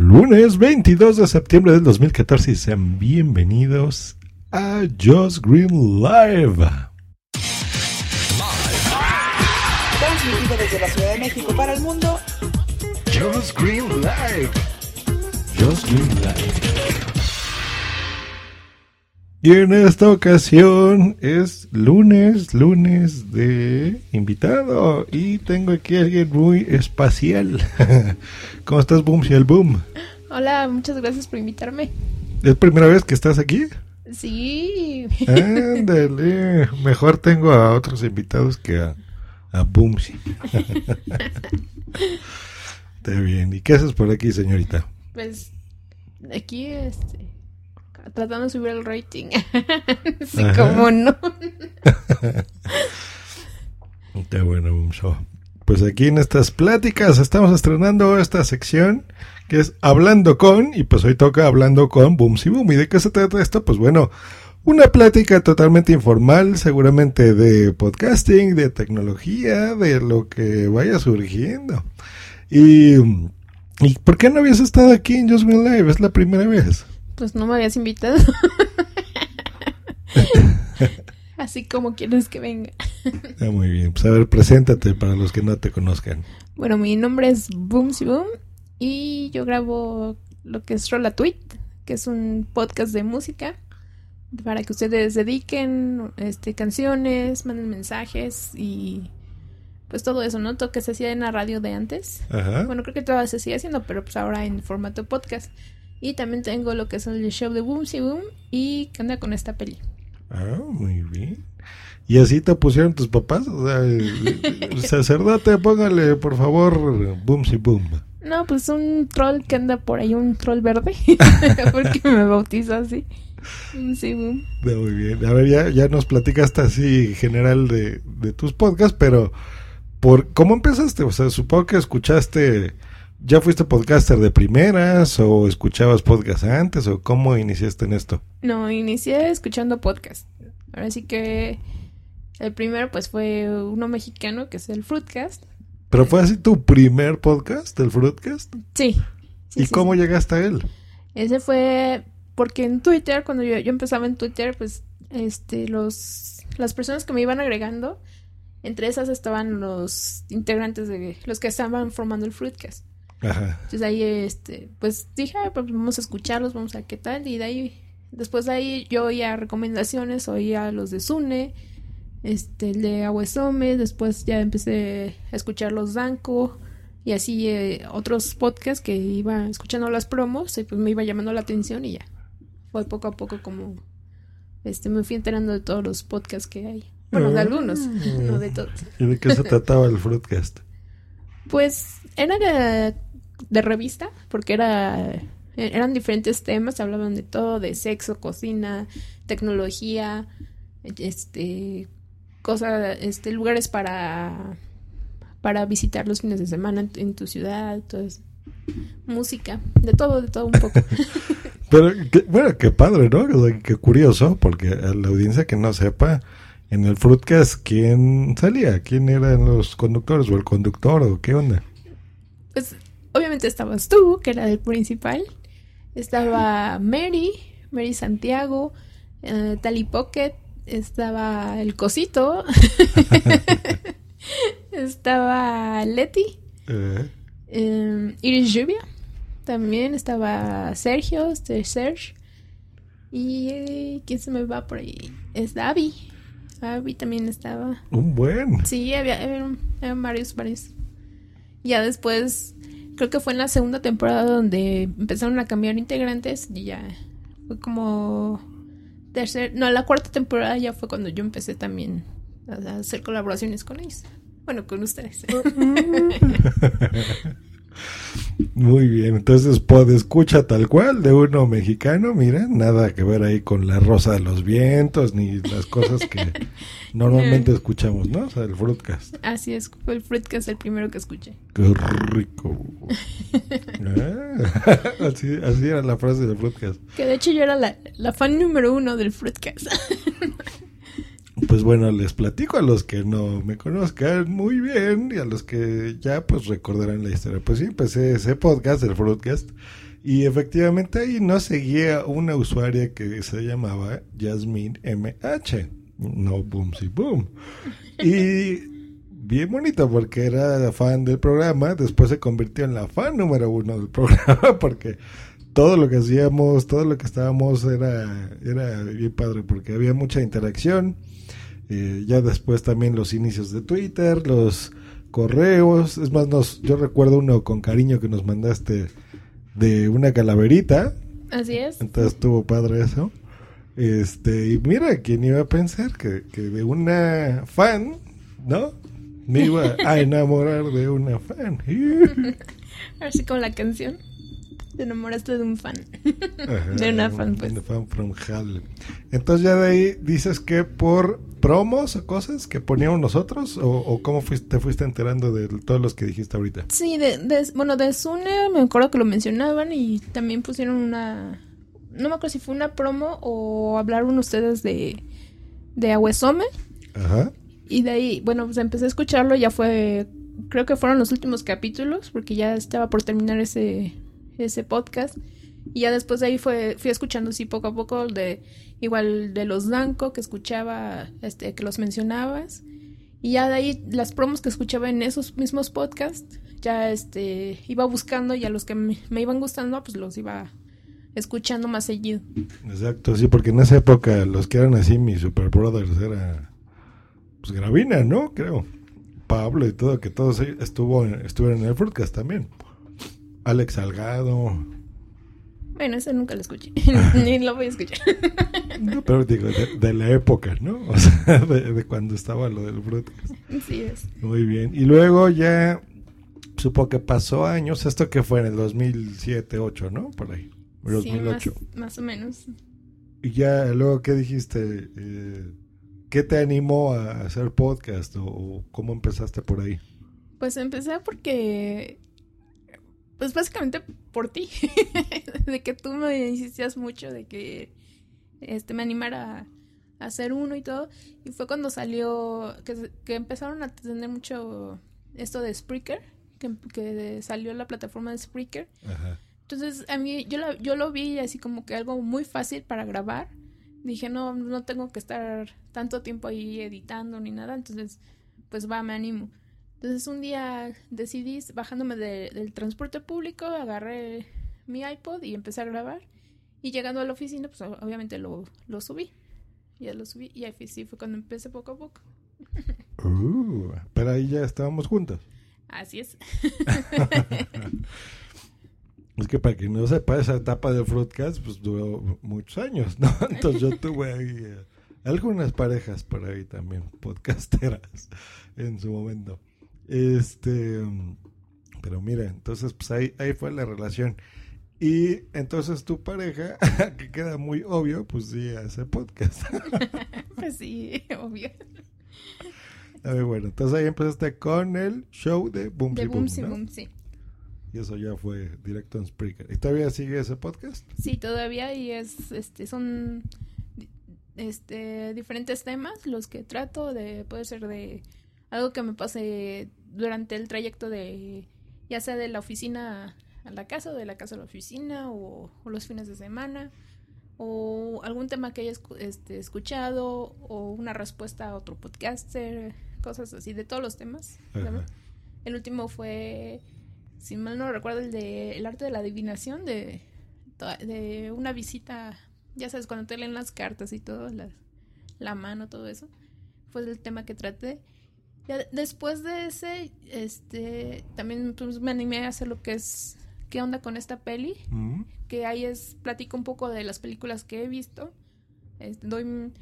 Lunes 22 de septiembre del 2014 y sean bienvenidos a Just Green Live. Transmitido desde la Ciudad de México para el mundo. Just Green Live. Just Green Live. Y en esta ocasión es lunes, lunes de invitado. Y tengo aquí a alguien muy espacial. ¿Cómo estás, Boom? El Boom. Hola, muchas gracias por invitarme. ¿Es primera vez que estás aquí? Sí. Ándale. Mejor tengo a otros invitados que a, a Boomsy. Está bien. ¿Y qué haces por aquí, señorita? Pues aquí, este, tratando de subir el rating. sí, como no. Qué bueno. Pues aquí en estas pláticas estamos estrenando esta sección que es Hablando con, y pues hoy toca Hablando con Boomsy Boom. ¿Y de qué se trata esto? Pues bueno, una plática totalmente informal, seguramente de podcasting, de tecnología, de lo que vaya surgiendo. Y, ¿y por qué no habías estado aquí en Just Green Live? Es la primera vez. Pues no me habías invitado. Así como quieres que venga. Ah, muy bien, pues a ver, preséntate para los que no te conozcan. Bueno, mi nombre es Boomsy Boom y yo grabo lo que es Rolla Tweet, que es un podcast de música para que ustedes dediquen este, canciones, manden mensajes y pues todo eso, ¿no? Todo que se hacía en la radio de antes. Ajá. Bueno, creo que todavía se sigue haciendo, pero pues ahora en formato podcast. Y también tengo lo que es el show de Boomsy Boom y que anda con esta peli. Ah, muy bien. ¿Y así te pusieron tus papás? O sea, el, sacerdote, póngale, por favor, boom si boom. No, pues un troll que anda por ahí, un troll verde, porque me bautizó así. Boomsy Boom. Muy bien. A ver, ya, ya nos platicaste así general de, de tus podcasts, pero por ¿cómo empezaste? O sea, supongo que escuchaste, ¿ya fuiste podcaster de primeras o escuchabas podcast antes o cómo iniciaste en esto? No, inicié escuchando podcast. Ahora sí que el primero pues fue uno mexicano que es el Fruitcast. ¿Pero fue así tu primer podcast, el Fruitcast? Sí. sí, ¿Y sí, cómo sí. llegaste a él? Ese fue porque en Twitter, cuando yo, yo empezaba en Twitter, pues este los las personas que me iban agregando, entre esas estaban los integrantes de los que estaban formando el Fruitcast. Ajá. Entonces ahí este, pues dije, "Ah, pues vamos a escucharlos, vamos a ver qué tal y de ahí después de ahí yo oía recomendaciones, oía los de Sune, este el de Aguesome, después ya empecé a escuchar los Danco y así eh, otros podcasts que iba escuchando las promos y pues me iba llamando la atención y ya. Fue poco a poco como este me fui enterando de todos los podcasts que hay. Bueno, de Ah. algunos, no de todos. ¿Y de qué se trataba el Fruitcast? Pues era de, revista, porque era eran diferentes temas, hablaban de todo, de sexo, cocina, tecnología, este cosas, este lugares para para visitar los fines de semana en, tu ciudad, eso. música, de todo, de todo un poco. Pero, qué- bueno, qué padre, ¿no? Qué curioso, porque a la audiencia que no sepa, en el Fruitcast, ¿quién salía? ¿Quién eran los conductores o el conductor o qué onda? Obviamente estabas tú, que era el principal. Estaba Mary, Mary Santiago, eh, Tali Pocket, estaba el Cosito, estaba Leti, Eh, eh, Iris Lluvia, también estaba Sergio, este Serge. Y ¿quién se me va por ahí? Es Abby. Abby también estaba. un buen. Sí, había, había- habían varios, varios. Ya después, creo que fue en la segunda temporada donde empezaron a cambiar integrantes y ya fue como tercer, no, la cuarta temporada ya fue cuando yo empecé también a a hacer colaboraciones con ellos. Bueno, con ustedes. Muy bien, entonces pod escucha tal cual de uno mexicano, mira, nada que ver ahí con la rosa de los vientos ni las cosas que normalmente escuchamos, ¿no? O sea, el Fruitcast. Así es, fue el Fruitcast el primero que escuché. Qué rico. Ah, así, así era la frase del Fruitcast. Que de hecho yo era la, la fan número uno del Fruitcast. Pues bueno, les platico a los que no me conozcan muy bien y a los que ya pues recordarán la historia. Pues sí, empecé ese podcast, el Fruitcast, Y efectivamente ahí nos seguía una usuaria que se llamaba Jasmine MH, no Boom Si Boom. Y bien bonito porque era fan del programa, después se convirtió en la fan número uno del programa porque todo lo que hacíamos, todo lo que estábamos era, era bien padre porque había mucha interacción. Eh, ya después también los inicios de Twitter, los correos. Es más, nos, yo recuerdo uno con cariño que nos mandaste de una calaverita. Así es. Entonces estuvo padre eso. Este, y mira, ¿quién iba a pensar que, que de una fan, ¿no? Me iba a enamorar de una fan. Así como la canción. Te enamoraste de un fan. Ajá, De una fan, pues. Una fan from Harlem. Entonces ya de ahí dices que por promos o cosas que poníamos nosotros o, o cómo fuiste, te fuiste enterando de todos los que dijiste ahorita. Sí, de, de- bueno, de Sune me acuerdo que lo mencionaban y también pusieron una... No me acuerdo si fue una promo o hablaron ustedes de, de Ahuesome. Ajá. Y de ahí, bueno, pues empecé a escucharlo, ya fue, creo que fueron los últimos capítulos, porque ya estaba por terminar ese, ese podcast. Y ya después de ahí fue, fui escuchando así poco a poco de, igual de los Danco, que escuchaba, este, que los mencionabas. Y ya de ahí las promos que escuchaba en esos mismos podcasts, ya este, iba buscando y a los que me, iban gustando, pues los iba escuchando más seguido. Exacto, sí, porque en esa época los que eran así mis super brothers era pues Gravina, ¿no? Creo. Pablo y todo, que todos estuvo estuvieron en el Fruitcast también. Alex Salgado. Bueno, ese nunca lo escuché, ni lo voy a escuchar. No, pero digo, de, de la época, ¿no? O sea, de, de cuando estaba lo del Fruitcast. Sí es. Muy bien. Y luego ya supo que pasó años, esto que fue en el 2007, 8, ¿no? Por ahí. Sí, más, 2008. más o menos. Y ya luego, ¿qué dijiste? Eh, ¿Qué te animó a hacer podcast o, o cómo empezaste por ahí? Pues empecé porque, pues básicamente por ti, de que tú me insistías mucho de que este me animara a hacer uno y todo. Y fue cuando salió, que, que empezaron a tener mucho esto de Spreaker, que, que salió la plataforma de Spreaker. Ajá. Entonces, a mí, yo, la- yo lo vi así como que algo muy fácil para grabar. Dije, no, no tengo que estar tanto tiempo ahí editando ni nada. Entonces, pues va, me animo. Entonces, un día decidí, bajándome de- del transporte público, agarré mi iPod y empecé a grabar. Y llegando a la oficina, pues obviamente lo, lo subí. Ya lo subí y ahí sí fue cuando empecé poco a poco. Uh, pero ahí ya estábamos juntos. Así es. Es que para quien no sepa, esa etapa del Fruitcast pues duró muchos años, ¿no? Entonces yo tuve ahí eh, algunas parejas por ahí también, podcasteras en su momento. Este, pero mira, entonces pues ahí, ahí fue la relación. Y entonces tu pareja, que queda muy obvio, pues sí hace podcast. Pues sí, obvio. A ver, bueno, entonces ahí empezaste con el show de Boom De Si Boom Boom, Si ¿no? Boom, sí. Y eso ya fue directo en Spreaker. ¿Y todavía sigue ese podcast? Sí, todavía y es, este, son, este, diferentes temas los que trato de, puede ser de algo que me pase durante el trayecto de, ya sea de la oficina a la casa o de la casa a la oficina o, o los fines de semana o algún tema que haya escu- este, escuchado o una respuesta a otro podcaster, cosas así, de todos los temas. El último fue, si mal no recuerdo, el de el arte de la adivinación, de, de una visita, ya sabes, cuando te leen las cartas y todo, las- la mano, todo eso. Fue el tema que traté. Ya de- después de ese, este, también pues, me animé a hacer lo que es, ¿qué onda con esta peli? Mm. que ahí es platico un poco de las películas que he visto este, doy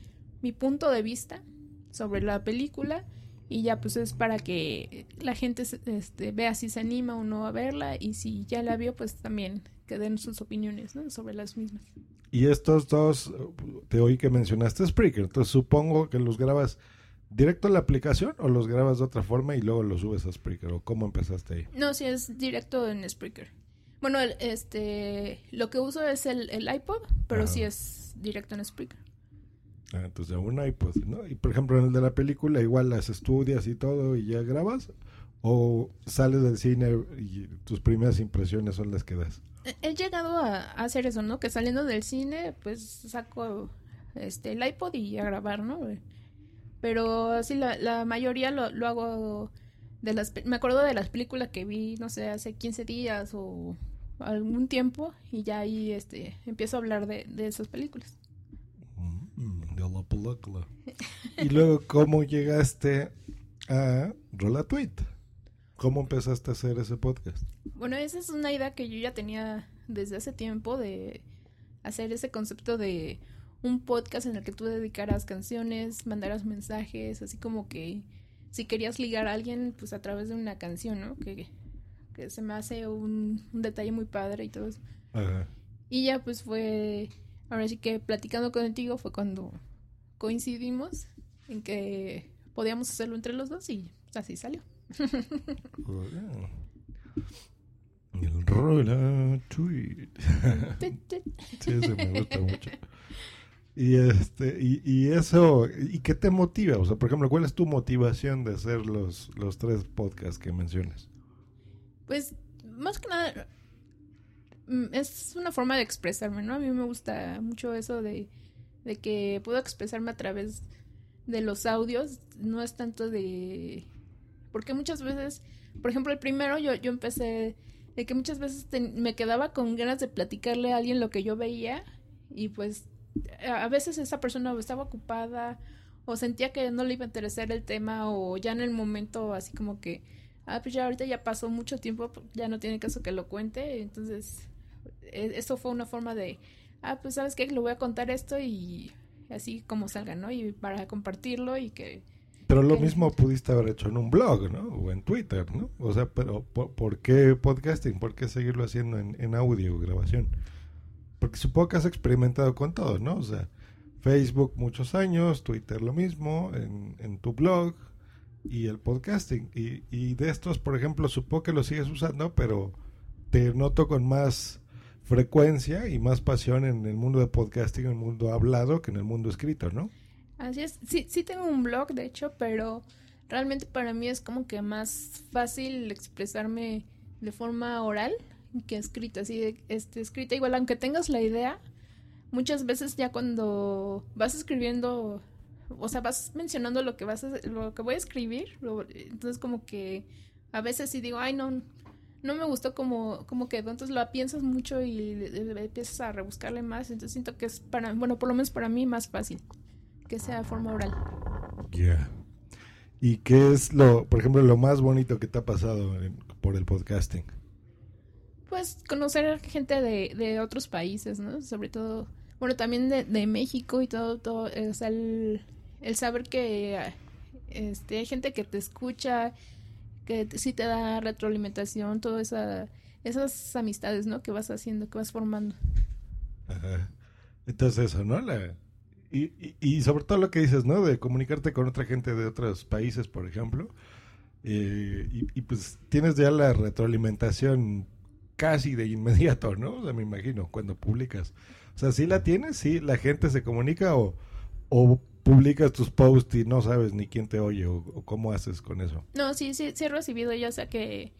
mi punto de vista sobre la película y ya pues es para que la gente este, vea si se anima o no a verla y si ya la vio pues también que den sus opiniones ¿no? sobre las mismas Y estos dos, eh, te oí que mencionaste Spreaker, entonces supongo que los grabas directo en la aplicación o los grabas de otra forma y luego los subes a Spreaker o cómo empezaste ahí. no si es directo en Spreaker bueno el- este lo que uso es el, el iPod pero Ajá. sí es directo en Spreaker Ah, entonces un iPod, ¿no? Y por ejemplo en el de la película igual las estudias y todo y ya grabas ¿O sales del cine y tus primeras impresiones son las que das? He llegado a, a hacer eso, ¿no? Que saliendo del cine, pues saco este el iPod y a grabar, ¿no? Pero sí, la, la mayoría lo, lo hago de las... Me acuerdo de las películas que vi, no sé, hace 15 días o algún tiempo y ya ahí este empiezo a hablar de, de esas películas. Mm, de la película. y luego, ¿cómo llegaste a Rola Tweet? ¿Cómo empezaste a hacer ese podcast? Bueno, esa es una idea que yo ya tenía desde hace tiempo de hacer ese concepto de un podcast en el que tú dedicaras canciones, mandaras mensajes, así como que si querías ligar a alguien, pues a través de una canción, ¿no? Que, que se me hace un, un detalle muy padre y todo eso. Ajá. Y ya pues fue, ahora sí que platicando contigo fue cuando coincidimos en que podíamos hacerlo entre los dos y así salió. El Rola Tweet. Sí, ese me gusta mucho. Y este, y, y eso, ¿y qué te motiva? O sea, por ejemplo, ¿cuál es tu motivación de hacer los, los tres podcasts que mencionas? Pues, más que nada, mm, es una forma de expresarme, ¿no? A mí me gusta mucho eso de, de que puedo expresarme a través de los audios, no es tanto de... Porque muchas veces, por ejemplo, el primero yo, yo empecé de que muchas veces me quedaba con ganas de platicarle a alguien lo que yo veía y pues a a veces esa persona o estaba ocupada o sentía que no le iba a interesar el tema o ya en el momento así como que ah pues ya ahorita ya pasó mucho tiempo ya no tiene caso que lo cuente entonces e- eso fue una forma de ah pues sabes qué le voy a contar esto y así como salga no y para compartirlo y que Pero lo mismo pudiste haber hecho en un blog, ¿no? O en Twitter, ¿no? O sea, pero ¿por, por qué podcasting? ¿Por qué seguirlo haciendo en, en audio grabación? Porque supongo que has experimentado con todo, ¿no? O sea, Facebook muchos años, Twitter lo mismo, en, tu blog y el podcasting. Y, y de estos, por ejemplo, supongo que lo sigues usando, pero te noto con más frecuencia y más pasión en el mundo de podcasting, en el mundo hablado, que en el mundo escrito, ¿no? Así es, sí, sí tengo un blog, de hecho, pero realmente para mí es como que más fácil expresarme de forma oral que escrita, así este, escrita igual, aunque tengas la idea, muchas veces ya cuando vas escribiendo, o sea, vas mencionando lo que vas a, lo que voy a escribir, entonces como que a veces sí digo, ay no, no me gustó como, como quedó, entonces lo piensas mucho y empiezas a rebuscarle más, entonces siento que es para, bueno, por lo menos para mí más fácil que sea forma oral. Ya. ¿Y qué es lo, por ejemplo, lo más bonito que te ha pasado en- por el podcasting? Pues conocer gente de, de otros países, ¿no? Sobre todo, bueno, también de, de México y todo, todo, eh, o sea, el, el saber que este, hay gente que te escucha, que sí te da retroalimentación, todas esa, esas amistades, ¿no? Que vas haciendo, que vas formando. Ajá. Entonces eso, ¿no? La, y, y, sobre todo lo que dices, ¿no? De comunicarte con otra gente de otros países, por ejemplo. Eh, y, pues tienes ya la retroalimentación casi de inmediato, ¿no? O sea, me imagino, cuando publicas. O sea, ¿sí la tienes? ¿Sí la gente se comunica o, o publicas tus posts y no sabes ni quién te oye o, o cómo haces con eso? No, sí, sí, sí he recibido ya sea que,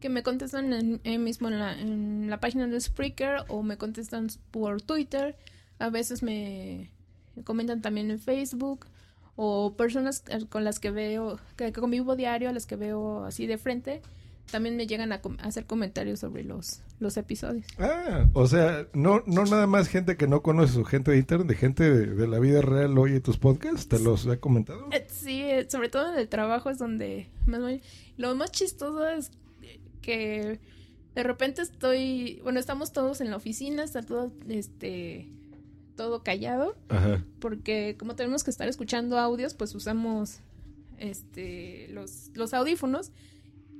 que me contestan en, en mismo en la, en la página de Spreaker o me contestan por Twitter. A veces me comentan también en Facebook o personas con las que veo, que convivo diario, a las que veo así de frente, también me llegan a, com- hacer comentarios sobre los, los episodios. Ah, o sea, no, no nada más gente que no conoce su gente de internet, de gente de, de la vida real oye tus podcasts, ¿te los he comentado? Eh, Sí, eh, sobre todo en el trabajo es donde más. Lo más chistoso es que de repente estoy, bueno, estamos todos en la oficina, está todo, este, todo callado, Ajá. porque como tenemos que estar escuchando audios, pues usamos, este, los, los audífonos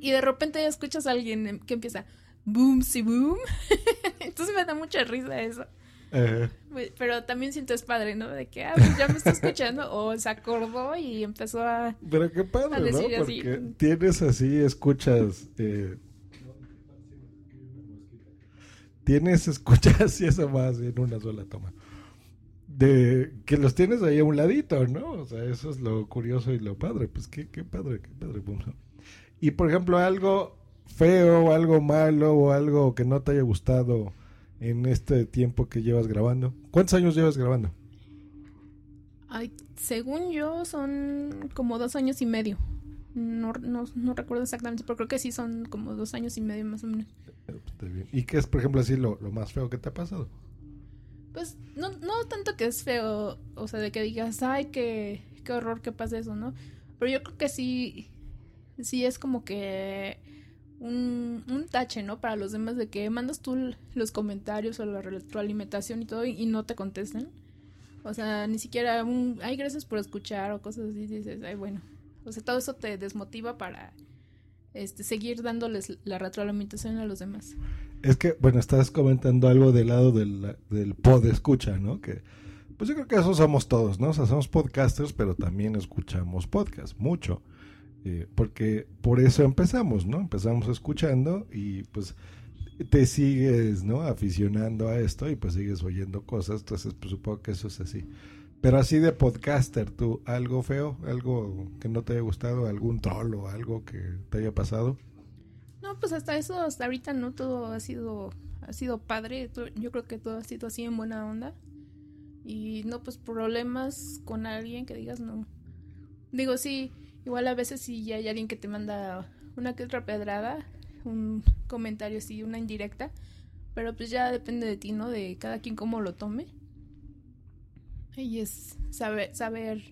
y de repente escuchas a alguien que empieza boom, si boom, entonces me da mucha risa eso. Ajá. Pero también siento es padre, ¿no? De que, ah, pues ya me está escuchando. O se acordó y empezó a... Pero qué A padre, ¿no? decir así. Porque tienes así, escuchas. Eh, tienes, escuchas y eso más en una sola toma. De que los tienes ahí a un ladito, ¿no? O sea, eso es lo curioso y lo padre. Pues qué, qué padre, qué padre, Bumso. Y por ejemplo, algo feo, o algo malo, o algo que no te haya gustado en este tiempo que llevas grabando. ¿Cuántos años llevas grabando? Ay, según yo, son como dos años y medio. No, no, no recuerdo exactamente, pero creo que sí son como dos años y medio más o menos. Está bien. ¿Y qué es, por ejemplo, así lo, lo más feo que te ha pasado? Pues no, no tanto que es feo, o sea, de que digas, ay, qué, qué horror que pase eso, ¿no? Pero yo creo que sí, sí es como que un, un tache, ¿no? Para los demás de que mandas tú los comentarios o la retroalimentación y todo y, no te contesten. O sea, ni siquiera un, ay, gracias por escuchar o cosas así, dices, ay, bueno. O sea, todo eso te desmotiva para este seguir dándoles la retroalimentación a los demás. Es que, bueno, estás comentando algo del lado del, del pod escucha, ¿no? Que, pues yo creo que eso somos todos, ¿no? O sea, somos podcasters, pero también escuchamos podcast, mucho. Eh, porque por eso empezamos, ¿no? Empezamos escuchando y pues te sigues, ¿no? Aficionando a esto y pues sigues oyendo cosas, entonces pues supongo que eso es así. Pero así de podcaster, tú, algo feo, algo que no te haya gustado, algún troll o algo que te haya pasado. No, pues hasta eso, hasta ahorita no todo ha sido, ha sido padre. Yo creo que todo ha sido así en buena onda. Y no, pues problemas con alguien que digas no. Digo, sí, igual a veces si ya hay alguien que te manda una que otra pedrada, un comentario así, una indirecta. Pero pues ya depende de ti, ¿no? De cada quien cómo lo tome. Y es saber, saber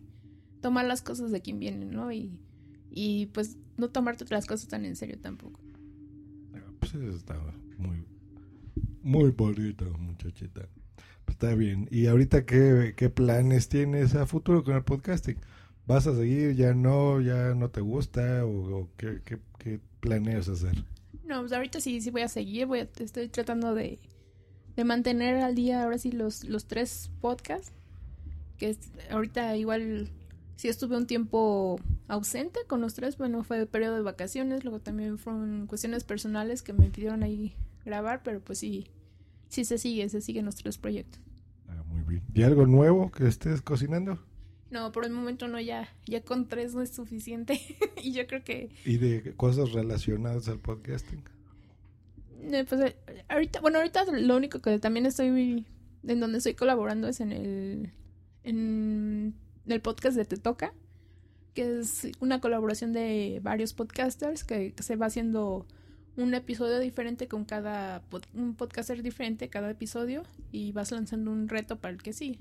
tomar las cosas de quien vienen, ¿no? Y, y pues no tomarte las cosas tan en serio tampoco. Pues estaba muy, muy bonita, muchachita. Pues está bien. ¿Y ahorita qué, qué planes tienes a futuro con el podcasting? ¿Vas a seguir? ¿Ya no? ¿Ya no te gusta? ¿O, o qué, qué, qué planeas hacer? No, pues ahorita sí, sí voy a seguir. Voy a- estoy tratando de, de mantener al día ahora sí los, los tres podcasts. Que es- ahorita igual sí estuve un tiempo ausente con los tres. Bueno, fue el periodo de vacaciones. Luego también fueron cuestiones personales que me pidieron ahí grabar. Pero pues sí, sí se sigue, se siguen los tres proyectos. Ah, muy bien. ¿Y algo nuevo que estés cocinando? No, por el momento no, ya, ya con tres no es suficiente. y yo creo que ¿Y de cosas relacionadas al podcasting? Pues eh, ahorita, bueno, ahorita lo único que también estoy en donde estoy colaborando es en el en el podcast de Te Toca, que es una colaboración de varios podcasters que, que se va haciendo un episodio diferente con cada pod- un podcaster diferente cada episodio y vas lanzando un reto para el que sí.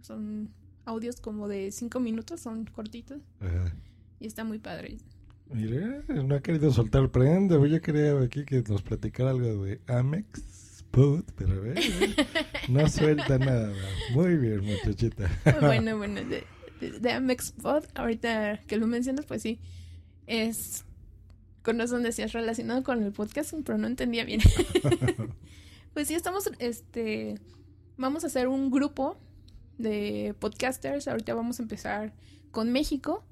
Son audios como de cinco minutos, son cortitos Ajá. y está muy padre. Mire, no ha querido soltar prenda. Yo quería aquí que nos platicara algo de Amex Pod, pero a ver, no suelta nada. Muy bien, muchachita. bueno, bueno, de, de, de Amex Pod, ahorita que lo mencionas, pues sí, es con razón decías relacionado con el podcasting, pero no entendía bien. pues sí, estamos, este, vamos a hacer un grupo de podcasters, ahorita vamos a empezar con México,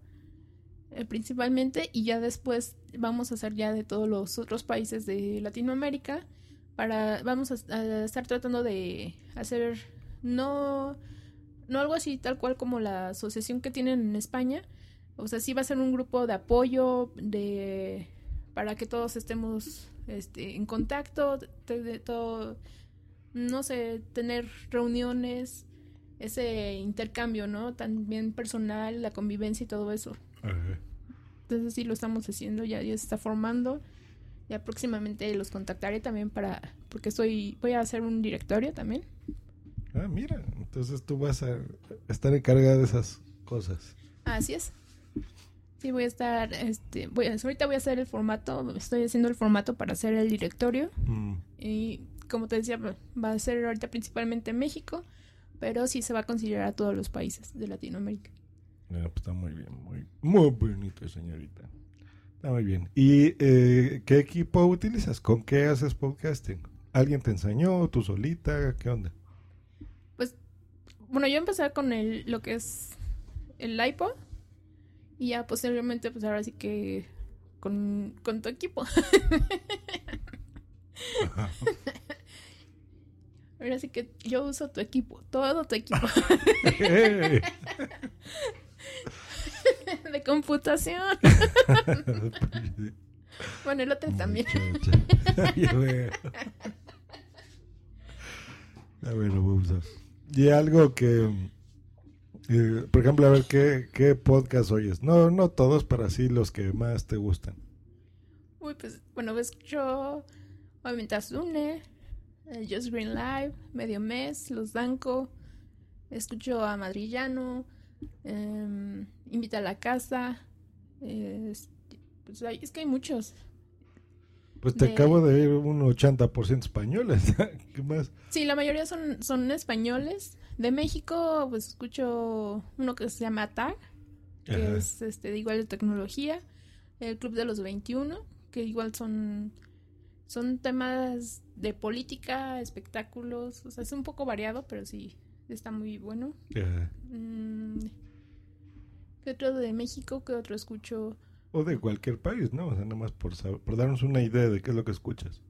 eh, principalmente, y ya después vamos a hacer ya de todos los otros países de Latinoamérica, para, vamos a, estar tratando de hacer, no no algo así tal cual como la asociación que tienen en España. O sea, sí va a ser un grupo de apoyo de para que todos estemos este, en contacto, de todo, no sé, tener reuniones, ese intercambio, ¿no? También personal, la convivencia y todo eso. Ajá. Entonces sí lo estamos haciendo, ya, ya se está formando. Ya próximamente los contactaré también para, porque soy, voy a hacer un directorio también. Ah, mira, entonces tú vas a estar encargada de esas cosas. Así es. Sí, voy a estar, este, voy a, ahorita voy a hacer el formato, estoy haciendo el formato para hacer el directorio Mm. y como te decía, va a ser ahorita principalmente México, pero sí se va a considerar a todos los países de Latinoamérica. Ah, pues está muy bien, muy, muy bonito, señorita. Está muy bien. ¿Y eh, qué equipo utilizas? ¿Con qué haces podcasting? ¿Alguien te enseñó? ¿Tú solita? ¿Qué onda? Pues, bueno, yo empecé con el, lo que es el iPod y ya posteriormente, pues ahora sí que con, con tu equipo. Ahora sí que yo uso tu equipo, todo tu equipo de computación. Bueno, el otro también. Muchacha. Ya veo. Ah, bueno, vamos a- Y algo que, eh, por ejemplo, a ver, ¿qué, ¿qué podcast oyes? No, no todos, pero así los que más te gustan. Uy, pues, bueno, ves yo, obviamente Azune, el Just Green Live, Medio Mes, Los Danco, escucho a Madrillano, em, Invita a la Casa, es, pues hay- es que hay muchos. Pues te De- acabo de ir un 80% españoles. ¿Qué más? Sí, la mayoría son, son españoles. De México, pues escucho uno que se llama TAG, que Ajá. es este, de igual de tecnología, el Club de los 21, que igual son, son temas de política, espectáculos, o sea, es un poco variado, pero sí, está muy bueno. Ajá. Mm, ¿Qué otro de México? ¿Qué otro escucho? O de cualquier país, ¿no? O sea, nada más por, saber- por darnos una idea de qué es lo que escuchas.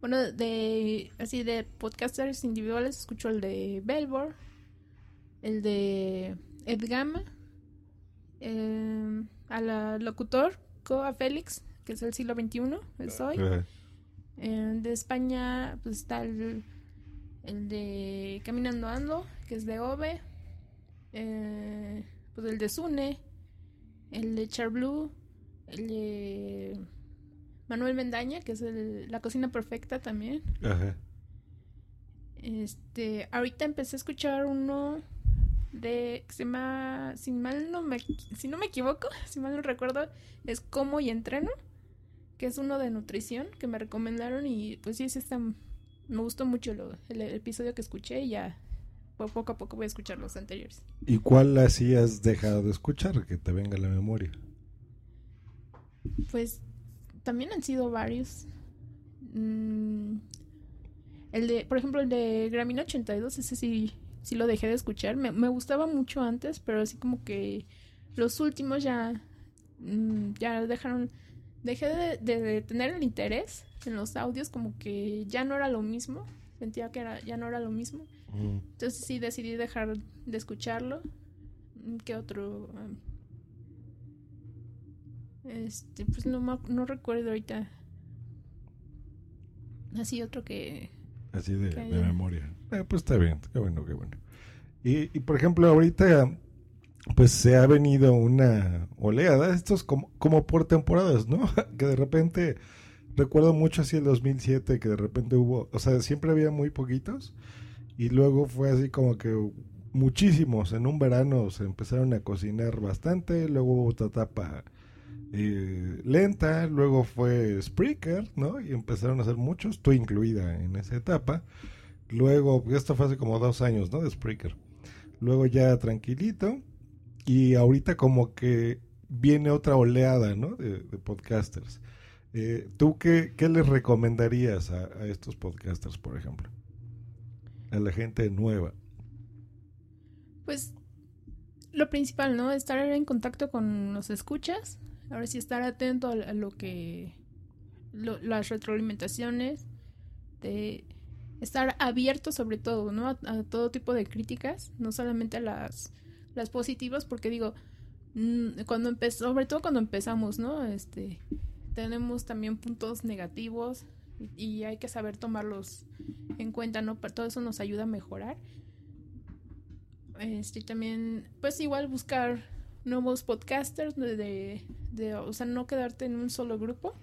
Bueno, de así de podcasters individuales escucho el de Belbor, el de Ed Gama, eh, a la locutor Coa Félix, que es el siglo XXI, el soy. Ajá. Eh, de España pues está el, el de Caminando Ando, que es de Ove, eh, pues el de Sune, el de Charblue, el de Manuel Mendaña, que es el, La Cocina Perfecta también. Ajá. Este, ahorita empecé a escuchar uno de que se llama, si mal no me, si no me equivoco, si mal no recuerdo, es Como y Entreno, que es uno de nutrición que me recomendaron y pues sí, sí está, me gustó mucho lo- el, episodio que escuché y ya po- poco a poco voy a escuchar los anteriores. ¿Y cuál así has dejado de escuchar? Que te venga a la memoria. Pues también han sido varios. Mm, el de, por ejemplo, el de Gramina 82, ese sí, sí lo dejé de escuchar. Me, me gustaba mucho antes, pero así como que los últimos ya, mm, ya dejaron, dejé de, de- de tener el interés en los audios, como que ya no era lo mismo. Sentía que era, ya no era lo mismo. Mm. Entonces sí decidí dejar de escucharlo. Mm, ¿Qué otro? Este, pues no, no recuerdo ahorita. Así otro que... Así de, Que de haya- memoria. Eh, pues está bien, qué bueno, qué bueno. Y, y, por ejemplo, ahorita pues se ha venido una oleada, esto es como, como por temporadas, ¿no? que de repente, recuerdo mucho así el 2007, que de repente hubo, o sea, siempre había muy poquitos, y luego fue así como que muchísimos, en un verano se empezaron a cocinar bastante, luego hubo otra etapa eh, lenta, luego fue Spreaker, ¿no? Y empezaron a hacer muchos, tú incluida en esa etapa. Luego, esto fue hace como dos años, ¿no? De Spreaker. Luego ya tranquilito. Y ahorita como que viene otra oleada, ¿no? De, de podcasters. Eh, ¿Tú qué, qué les recomendarías a, estos podcasters, por ejemplo? A la gente nueva. Pues lo principal, ¿no? Estar en contacto con los escuchas. Ahora sí estar atento a, lo que... las retroalimentaciones. De estar abierto sobre todo, ¿no? A, a todo tipo de críticas. No solamente a las, las positivas, porque digo, mm, cuando empezó, sobre todo cuando empezamos, ¿no? Este, tenemos también puntos negativos y, hay que saber tomarlos en cuenta, ¿no? Todo eso nos ayuda a mejorar. Este también, pues igual buscar nuevos podcasters de, de, o sea, no quedarte en un solo grupo.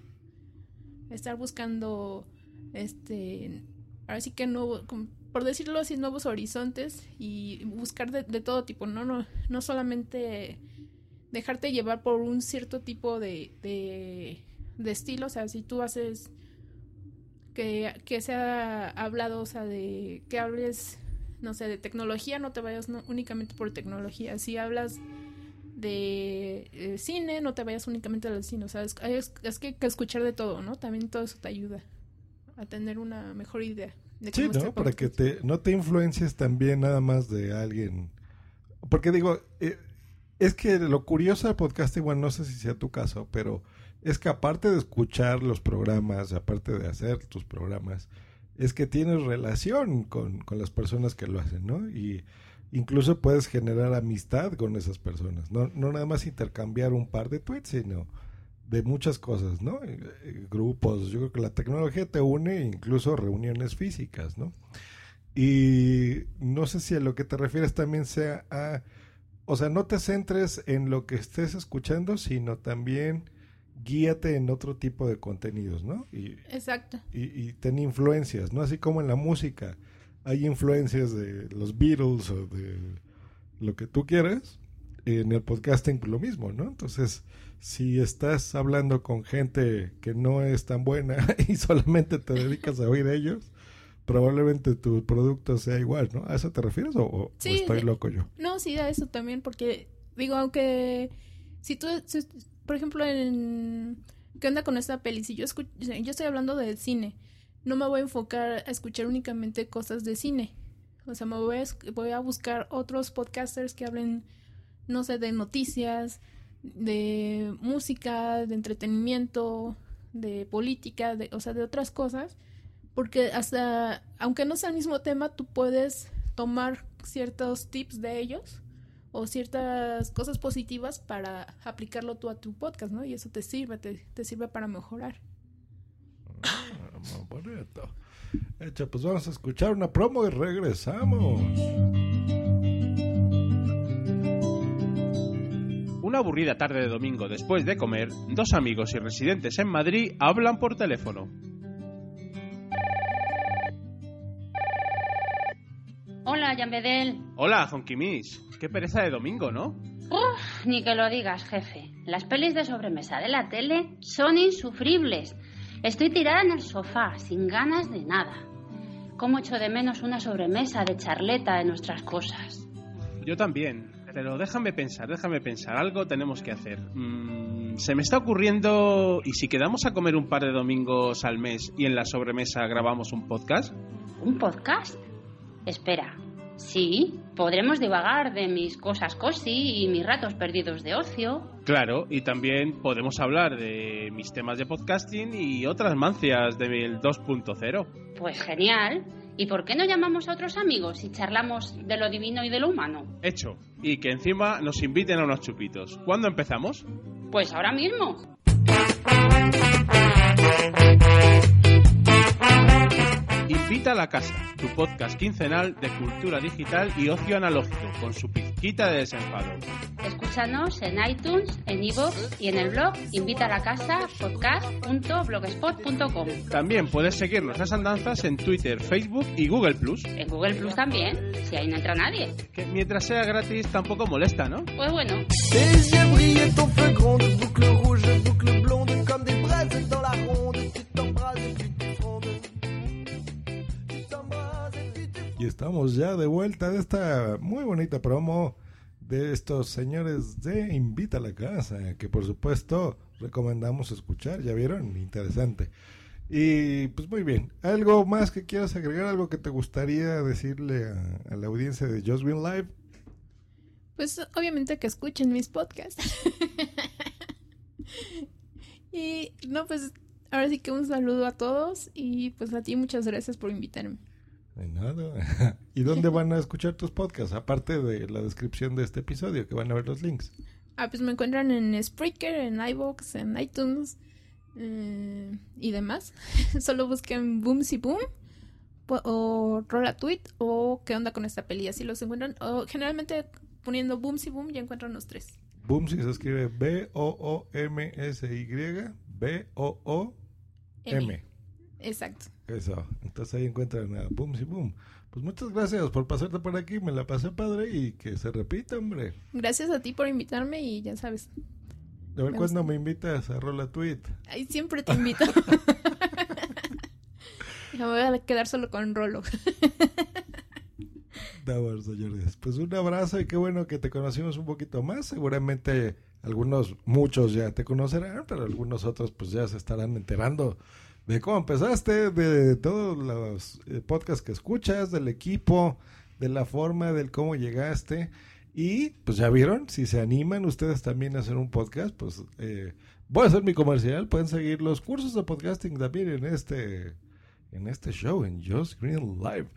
Estar buscando, este, ahora sí que nuevo, por decirlo así, nuevos horizontes y buscar de, todo tipo, ¿no? No, no solamente dejarte llevar por un cierto tipo de, de, estilo, o sea, si tú haces que, que sea hablado, o sea, de que hables, no sé, de tecnología, no te vayas únicamente por tecnología. Si hablas de eh, cine, no te vayas únicamente al cine. O sea, es, es- es que escuchar de todo, ¿no? También todo eso te ayuda a tener una mejor idea. De Sí, ¿no? Para que te, no te influencies también nada más de alguien. Porque digo, eh, es que lo curioso del podcast, igual no sé si sea tu caso, pero es que aparte de escuchar los programas, aparte de hacer tus programas, es que tienes relación con, con las personas que lo hacen, ¿no? Y incluso puedes generar amistad con esas personas. No, no nada más intercambiar un par de tweets, sino de muchas cosas, ¿no? Eh, eh, grupos, yo creo que la tecnología te une, incluso reuniones físicas, ¿no? Y no sé si a lo que te refieres también sea a, o sea, no te centres en lo que estés escuchando, sino también guíate en otro tipo de contenidos, ¿no? Y, Exacto. y, y ten influencias, ¿no? Así como en la música hay influencias de los Beatles o de lo que tú quieras, en el podcasting lo mismo, ¿no? Entonces, si estás hablando con gente que no es tan buena y solamente te dedicas a oír ellos, probablemente tu producto sea igual, ¿no? ¿A eso te refieres o, o Sí, estoy loco yo? No, sí, a eso también, porque digo, aunque si tú, si- por ejemplo, en ¿qué onda con esta peli? Si yo escu- yo estoy hablando del cine, no me voy a enfocar a escuchar únicamente cosas de cine. O sea, me voy a, voy a buscar otros podcasters que hablen, no sé, de noticias, de música, de entretenimiento, de política, de, o sea, de otras cosas, porque hasta, aunque no sea el mismo tema, tú puedes tomar ciertos tips de ellos o ciertas cosas positivas para aplicarlo tú a tu podcast, ¿no? Y eso te sirve, te, te sirve para mejorar. Ah, muy bonito. Hecho, pues vamos a escuchar una promo y regresamos. Una aburrida tarde de domingo después de comer, dos amigos y residentes en Madrid hablan por teléfono. Hola, Jambedel. Hola, Zonkimis. Qué pereza de domingo, ¿no? Uf, ni que lo digas, jefe. Las pelis de sobremesa de la tele son insufribles. Estoy tirada en el sofá, sin ganas de nada. Cómo echo de menos una sobremesa de charleta de nuestras cosas. Yo también. Pero déjame pensar, déjame pensar. Algo tenemos que hacer. Mm, se me está ocurriendo... ¿Y si quedamos a comer un par de domingos al mes y en la sobremesa grabamos un podcast? ¿Un podcast? Espera. Sí, podremos divagar de mis cosas cosi y mis ratos perdidos de ocio. Claro, y también podemos hablar de mis temas de podcasting y otras mancias del 2.0. Pues genial. ¿Y por qué no llamamos a otros amigos y charlamos de lo divino y de lo humano? Hecho. Y que encima nos inviten a unos chupitos. ¿Cuándo empezamos? Pues ahora mismo. Invita a la casa, tu podcast quincenal de cultura digital y ocio analógico, con su pizquita de desenfado. Escúchanos en iTunes, en iVoox y en el blog invita a la casa podcast.blogspot.com. También puedes seguir nuestras andanzas en Twitter, Facebook y Google Plus, En Google Plus también, si ahí no entra nadie. que mientras sea gratis tampoco molesta, ¿no? Pues bueno, estamos ya de vuelta de esta muy bonita promo de estos señores de Invita a la Casa, que por supuesto recomendamos escuchar, ya vieron, interesante. Y pues muy bien, ¿algo más que quieras agregar? ¿Algo que te gustaría decirle a, la audiencia de Just Green Live? Pues obviamente que escuchen mis podcasts. y no, pues ahora sí que un saludo a todos y pues a ti muchas gracias por invitarme. De nada. ¿Y dónde van a escuchar tus podcasts? Aparte de la descripción de este episodio, que van a ver los links. Ah, pues me encuentran en Spreaker, en iVoox, en iTunes eh, y demás. Solo busquen Boom Si Boom o Rola Tweet o qué onda con esta peli. Así los encuentran. O generalmente poniendo Boom Si Boom ya encuentran los tres. Boomsy se escribe B-O-O-M-S-Y, B-O-O-M. Exacto. Eso, entonces ahí encuentran a Boom y Boom. Pues muchas gracias por pasarte por aquí, me la pasé padre y que se repita, hombre. Gracias a ti por invitarme y ya sabes. A ver Me cuándo me invitas a Rola Tweet. Ahí siempre te invito. Me voy a quedar solo con Rolo. Bueno, señores. Pues un abrazo y qué bueno que te conocimos un poquito más. Seguramente algunos, muchos ya te conocerán, pero algunos otros pues ya se estarán enterando de cómo empezaste, de todos los eh, podcasts que escuchas, del equipo, de la forma, del cómo llegaste. Y pues ya vieron, si se animan ustedes también a hacer un podcast, pues eh, voy a hacer mi comercial. Pueden seguir los cursos de podcasting también en este, en este show, en Just Green Live.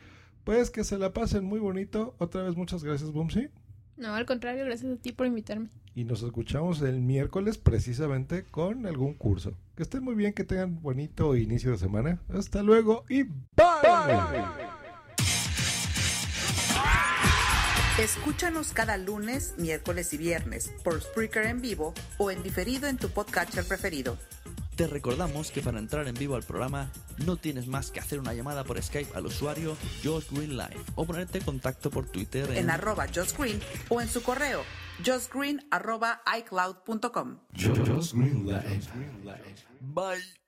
Pues que se la pasen muy bonito. Otra vez muchas gracias, Bumsy. No, al contrario, gracias a ti por invitarme. Y nos escuchamos el miércoles precisamente con algún curso. Que estén muy bien, que tengan bonito inicio de semana. Hasta luego y bye. Escúchanos cada lunes, miércoles y viernes por Spreaker en vivo o en diferido en tu podcatcher preferido. Te recordamos que para entrar en vivo al programa no tienes más que hacer una llamada por Skype al usuario Josh Green Live o ponerte en contacto por Twitter en, En arroba Josh Green o en su correo justgreen arroba icloud.com. Just Green Light. Bye.